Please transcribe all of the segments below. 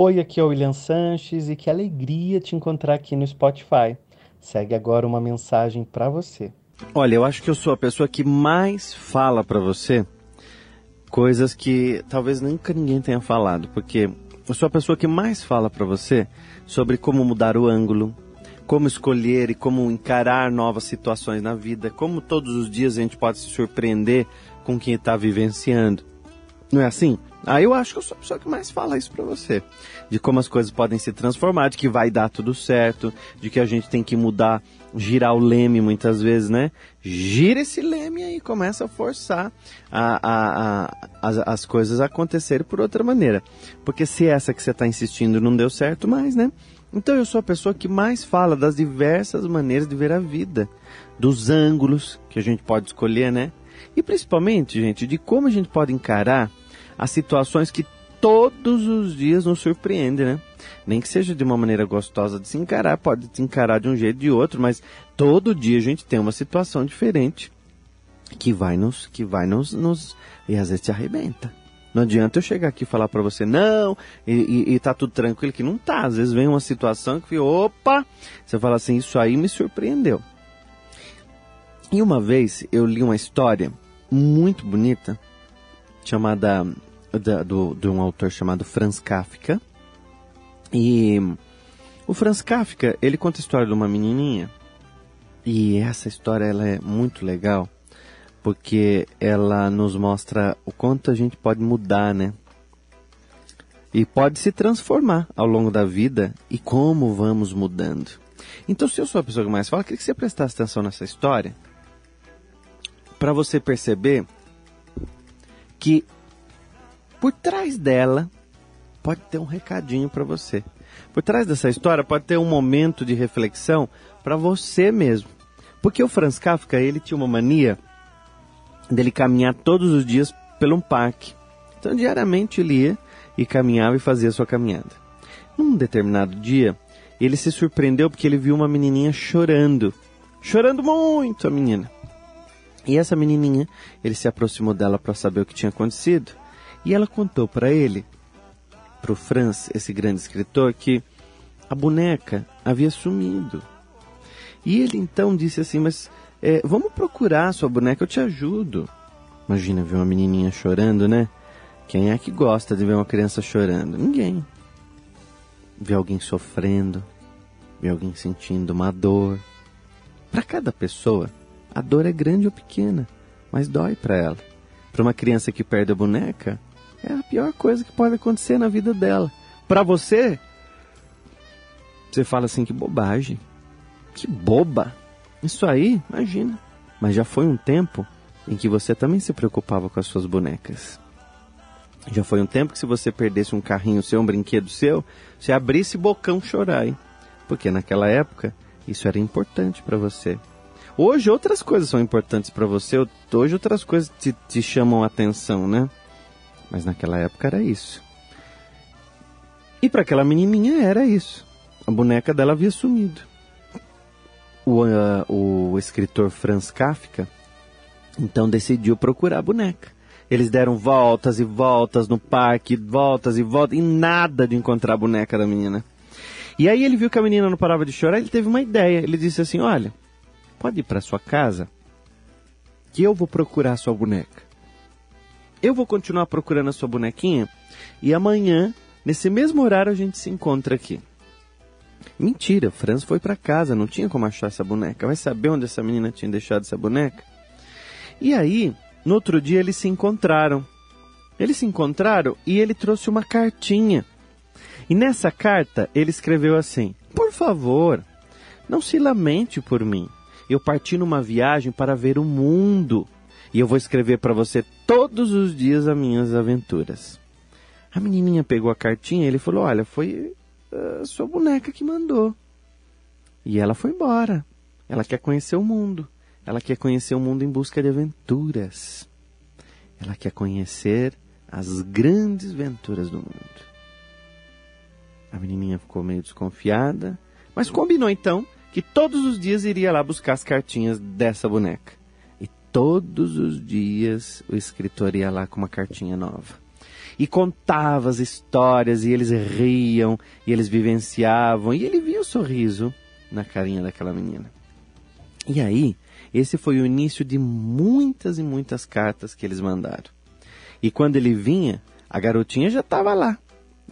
Oi, aqui é o William Sanches e que alegria te encontrar aqui no Spotify. Segue agora uma mensagem para você. Olha, eu acho que eu sou a pessoa que mais fala para você coisas que talvez nunca ninguém tenha falado, porque eu sou a pessoa que mais fala para você sobre como mudar o ângulo, como escolher e como encarar novas situações na vida, como todos os dias a gente pode se surpreender com quem está vivenciando. Não é assim? Aí ah, eu acho que eu sou a pessoa que mais fala isso para você. De como as coisas podem se transformar, de que vai dar tudo certo, de que a gente tem que mudar, girar o leme muitas vezes, né? Gira esse leme aí, começa a forçar a, a, a, as, as coisas a acontecerem por outra maneira. Porque se essa que você está insistindo não deu certo mais, né? Então eu sou a pessoa que mais fala das diversas maneiras de ver a vida, dos ângulos que a gente pode escolher, né? E principalmente, gente, de como a gente pode encarar as situações que todos os dias nos surpreendem, né? Nem que seja de uma maneira gostosa de se encarar, pode se encarar de um jeito ou de outro, mas todo dia a gente tem uma situação diferente que vai nos, que vai nos, nos e às vezes te arrebenta. Não adianta eu chegar aqui e falar para você, não, e, e, e, tá tudo tranquilo, que não tá. Às vezes vem uma situação que, opa, você fala assim, isso aí me surpreendeu. E uma vez eu li uma história muito bonita, chamada, da, do, de um autor chamado Franz Kafka. E o Franz Kafka, ele conta a história de uma menininha, e essa história ela é muito legal porque ela nos mostra o quanto a gente pode mudar, né? E pode se transformar ao longo da vida e como vamos mudando. Então, se eu sou a pessoa que mais fala, queria que você prestasse atenção nessa história para você perceber que por trás dela pode ter um recadinho para você. Por trás dessa história pode ter um momento de reflexão para você mesmo. Porque o Franz Kafka, ele tinha uma mania dele caminhar todos os dias pelo um parque. Então, diariamente ele ia e caminhava e fazia sua caminhada. Num determinado dia, ele se surpreendeu porque ele viu uma menininha chorando. Chorando muito, a menina. E essa menininha, ele se aproximou dela para saber o que tinha acontecido. E ela contou para ele, para o Franz, esse grande escritor, que a boneca havia sumido. E ele então disse assim: Mas é, vamos procurar sua boneca, eu te ajudo. Imagina ver uma menininha chorando, né? Quem é que gosta de ver uma criança chorando? Ninguém. Ver alguém sofrendo, ver alguém sentindo uma dor. Para cada pessoa, a dor é grande ou pequena, mas dói para ela. Para uma criança que perde a boneca, é a pior coisa que pode acontecer na vida dela. Para você, você fala assim: que bobagem, que boba. Isso aí, imagina. Mas já foi um tempo em que você também se preocupava com as suas bonecas. Já foi um tempo que se você perdesse um carrinho seu, um brinquedo seu, você abrisse bocão chorar, hein? Porque naquela época isso era importante para você. Hoje outras coisas são importantes para você, hoje outras coisas te, te chamam a atenção, né? Mas naquela época era isso. E para aquela menininha era isso. A boneca dela havia sumido o, uh, o escritor Franz Kafka então decidiu procurar a boneca. Eles deram voltas e voltas no parque, voltas e voltas, e nada de encontrar a boneca da menina. E aí ele viu que a menina não parava de chorar, ele teve uma ideia. Ele disse assim: Olha, pode ir para sua casa, que eu vou procurar sua boneca. Eu vou continuar procurando a sua bonequinha, e amanhã, nesse mesmo horário, a gente se encontra aqui. Mentira, Franz foi para casa, não tinha como achar essa boneca. Vai saber onde essa menina tinha deixado essa boneca? E aí, no outro dia eles se encontraram. Eles se encontraram e ele trouxe uma cartinha. E nessa carta ele escreveu assim: Por favor, não se lamente por mim. Eu parti numa viagem para ver o mundo e eu vou escrever para você todos os dias as minhas aventuras. A menininha pegou a cartinha e ele falou: Olha, foi uh, sua boneca que mandou. E ela foi embora. Ela quer conhecer o mundo. Ela quer conhecer o mundo em busca de aventuras. Ela quer conhecer as grandes aventuras do mundo. A menininha ficou meio desconfiada, mas combinou então que todos os dias iria lá buscar as cartinhas dessa boneca. Todos os dias o escritor ia lá com uma cartinha nova. e contava as histórias e eles riam e eles vivenciavam e ele via o sorriso na carinha daquela menina. E aí, esse foi o início de muitas e muitas cartas que eles mandaram. E quando ele vinha, a garotinha já estava lá.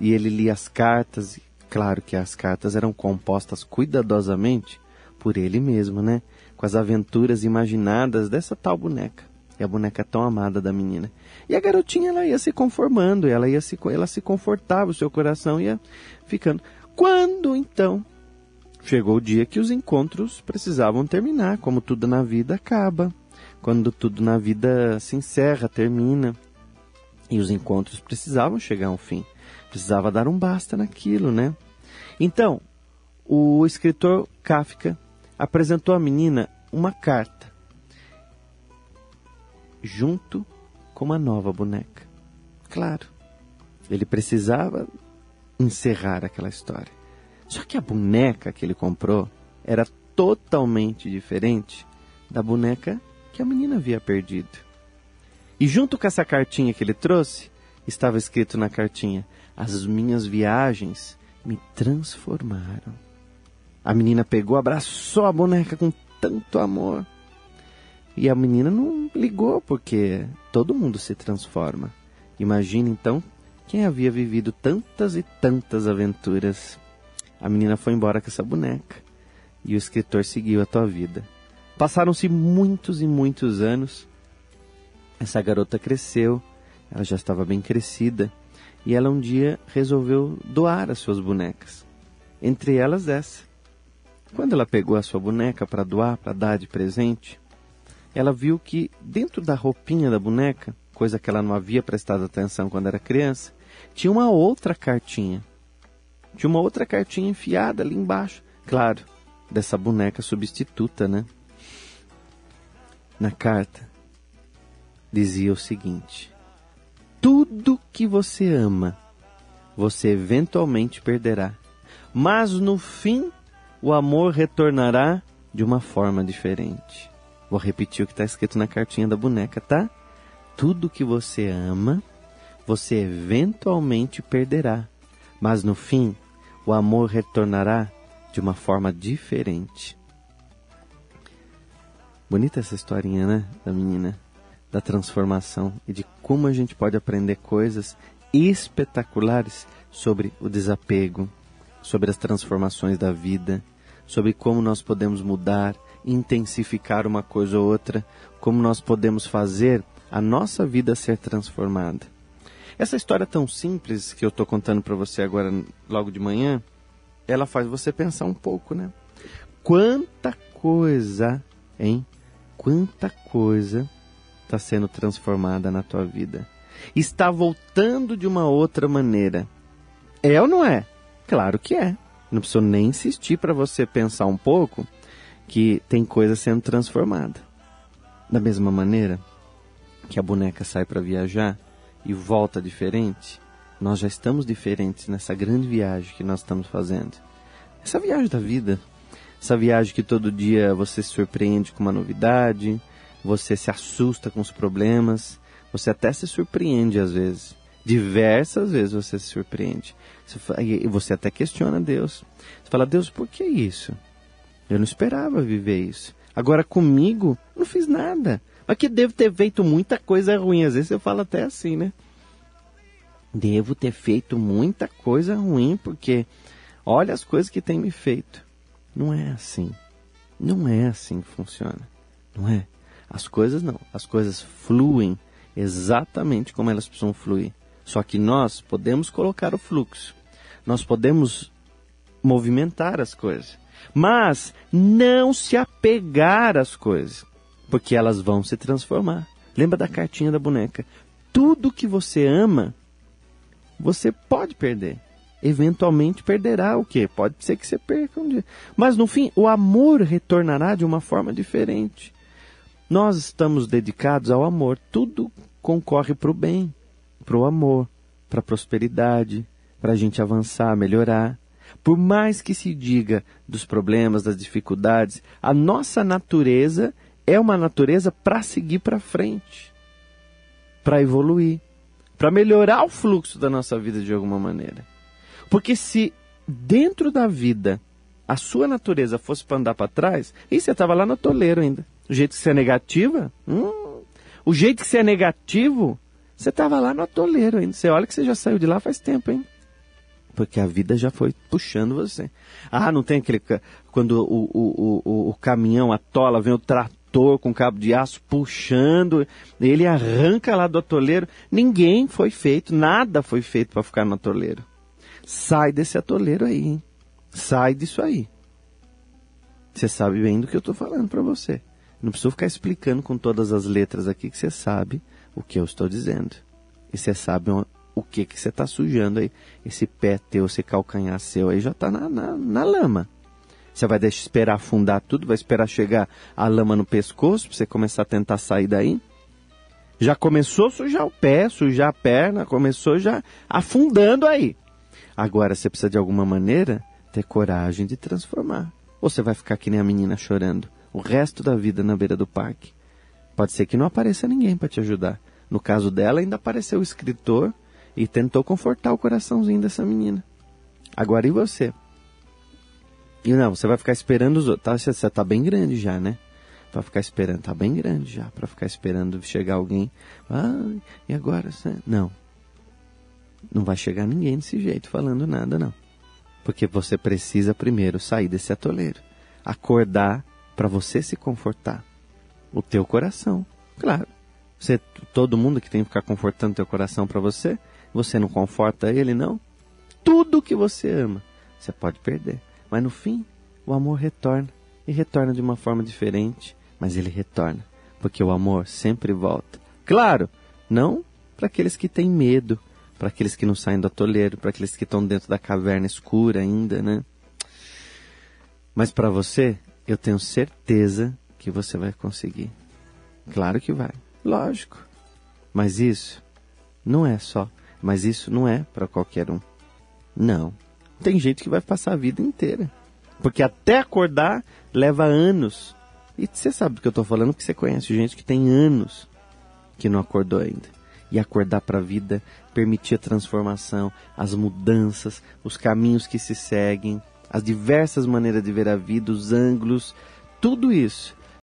E ele lia as cartas, e claro que as cartas eram compostas cuidadosamente por ele mesmo, né? Com as aventuras imaginadas dessa tal boneca. E a boneca tão amada da menina. E a garotinha ela ia se conformando, ela ia se, ela se confortava, o seu coração ia ficando. Quando então chegou o dia que os encontros precisavam terminar, como tudo na vida acaba, quando tudo na vida se encerra, termina, e os encontros precisavam chegar ao fim, precisava dar um basta naquilo, né? Então, o escritor Kafka apresentou à menina uma carta junto com uma nova boneca. Claro, ele precisava encerrar aquela história. Só que a boneca que ele comprou era totalmente diferente da boneca que a menina havia perdido. E junto com essa cartinha que ele trouxe, estava escrito na cartinha: As minhas viagens me transformaram. A menina pegou, abraçou a boneca com tanto amor. E a menina não ligou, porque todo mundo se transforma. Imagine então quem havia vivido tantas e tantas aventuras. A menina foi embora com essa boneca e o escritor seguiu a tua vida. Passaram-se muitos e muitos anos. Essa garota cresceu, ela já estava bem crescida e ela um dia resolveu doar as suas bonecas. Entre elas essa. Quando ela pegou a sua boneca para doar, para dar de presente, ela viu que dentro da roupinha da boneca, coisa que ela não havia prestado atenção quando era criança, tinha uma outra cartinha. Tinha uma outra cartinha enfiada ali embaixo. Claro, dessa boneca substituta, né? Na carta dizia o seguinte: Tudo que você ama, você eventualmente perderá. Mas no fim, o amor retornará de uma forma diferente. Vou repetir o que está escrito na cartinha da boneca, tá? Tudo que você ama, você eventualmente perderá. Mas no fim, o amor retornará de uma forma diferente. Bonita essa historinha, né? Da menina, da transformação e de como a gente pode aprender coisas espetaculares sobre o desapego, sobre as transformações da vida, sobre como nós podemos mudar, intensificar uma coisa ou outra, como nós podemos fazer a nossa vida ser transformada. Essa história tão simples que eu estou contando para você agora, logo de manhã, ela faz você pensar um pouco, né? Quanta coisa, hein? Quanta coisa está sendo transformada na tua vida. Está voltando de uma outra maneira. É ou não é? Claro que é. Não preciso nem insistir para você pensar um pouco que tem coisa sendo transformada. Da mesma maneira que a boneca sai para viajar, e volta diferente, nós já estamos diferentes nessa grande viagem que nós estamos fazendo. Essa viagem da vida, essa viagem que todo dia você se surpreende com uma novidade, você se assusta com os problemas, você até se surpreende às vezes. Diversas vezes você se surpreende. E você até questiona Deus. Você fala, Deus, por que isso? Eu não esperava viver isso. Agora comigo, não fiz nada. Mas que devo ter feito muita coisa ruim. Às vezes eu falo até assim, né? Devo ter feito muita coisa ruim, porque olha as coisas que tem me feito. Não é assim. Não é assim que funciona. Não é? As coisas não. As coisas fluem exatamente como elas precisam fluir. Só que nós podemos colocar o fluxo. Nós podemos movimentar as coisas. Mas não se apegar às coisas porque elas vão se transformar. Lembra da cartinha da boneca? Tudo que você ama, você pode perder. Eventualmente perderá o quê? Pode ser que você perca um dia. Mas no fim, o amor retornará de uma forma diferente. Nós estamos dedicados ao amor. Tudo concorre para o bem, para o amor, para a prosperidade, para a gente avançar, melhorar. Por mais que se diga dos problemas, das dificuldades, a nossa natureza é uma natureza para seguir para frente, para evoluir, para melhorar o fluxo da nossa vida de alguma maneira. Porque se dentro da vida a sua natureza fosse para andar para trás, e você estava lá no toleiro ainda. O jeito que você é negativa, hum, o jeito que você é negativo, você estava lá no atoleiro ainda. Você olha que você já saiu de lá faz tempo, hein? Porque a vida já foi puxando você. Ah, não tem aquele. Quando o, o, o, o caminhão atola, vem o trator com cabo de aço puxando, ele arranca lá do atoleiro. Ninguém foi feito, nada foi feito para ficar no atoleiro. Sai desse atoleiro aí, hein? Sai disso aí. Você sabe bem do que eu estou falando para você. Não preciso ficar explicando com todas as letras aqui que você sabe o que eu estou dizendo. E você sabe o que que você está sujando aí. Esse pé teu, esse calcanhar seu aí já está na, na, na, lama. Você vai deixar esperar afundar tudo, vai esperar chegar a lama no pescoço para você começar a tentar sair daí? Já começou a sujar o pé, sujar a perna, começou já afundando aí. Agora você precisa de alguma maneira ter coragem de transformar. Ou você vai ficar que nem a menina chorando o resto da vida na beira do parque. Pode ser que não apareça ninguém para te ajudar. No caso dela, ainda apareceu o escritor e tentou confortar o coraçãozinho dessa menina. Agora e você? E não, você vai ficar esperando os outros. Tá, você está bem grande já, né? Vai ficar esperando, tá bem grande já, para ficar esperando chegar alguém. Ah, e agora? Não. Não vai chegar ninguém desse jeito falando nada, não. Porque você precisa primeiro sair desse atoleiro. Acordar para você se confortar. O teu coração. Claro. Você, todo mundo que tem que ficar confortando teu coração para você, você não conforta ele, não? Tudo que você ama, você pode perder. Mas no fim, o amor retorna. E retorna de uma forma diferente, mas ele retorna. Porque o amor sempre volta. Claro, não para aqueles que têm medo, para aqueles que não saem do atoleiro, para aqueles que estão dentro da caverna escura ainda, né? Mas para você, eu tenho certeza que você vai conseguir. Claro que vai, lógico. Mas isso não é só, mas isso não é para qualquer um. Não. Tem gente que vai passar a vida inteira. Porque até acordar leva anos. E você sabe do que eu estou falando, porque você conhece gente que tem anos que não acordou ainda. E acordar para a vida, permitir a transformação, as mudanças, os caminhos que se seguem, as diversas maneiras de ver a vida, os ângulos, tudo isso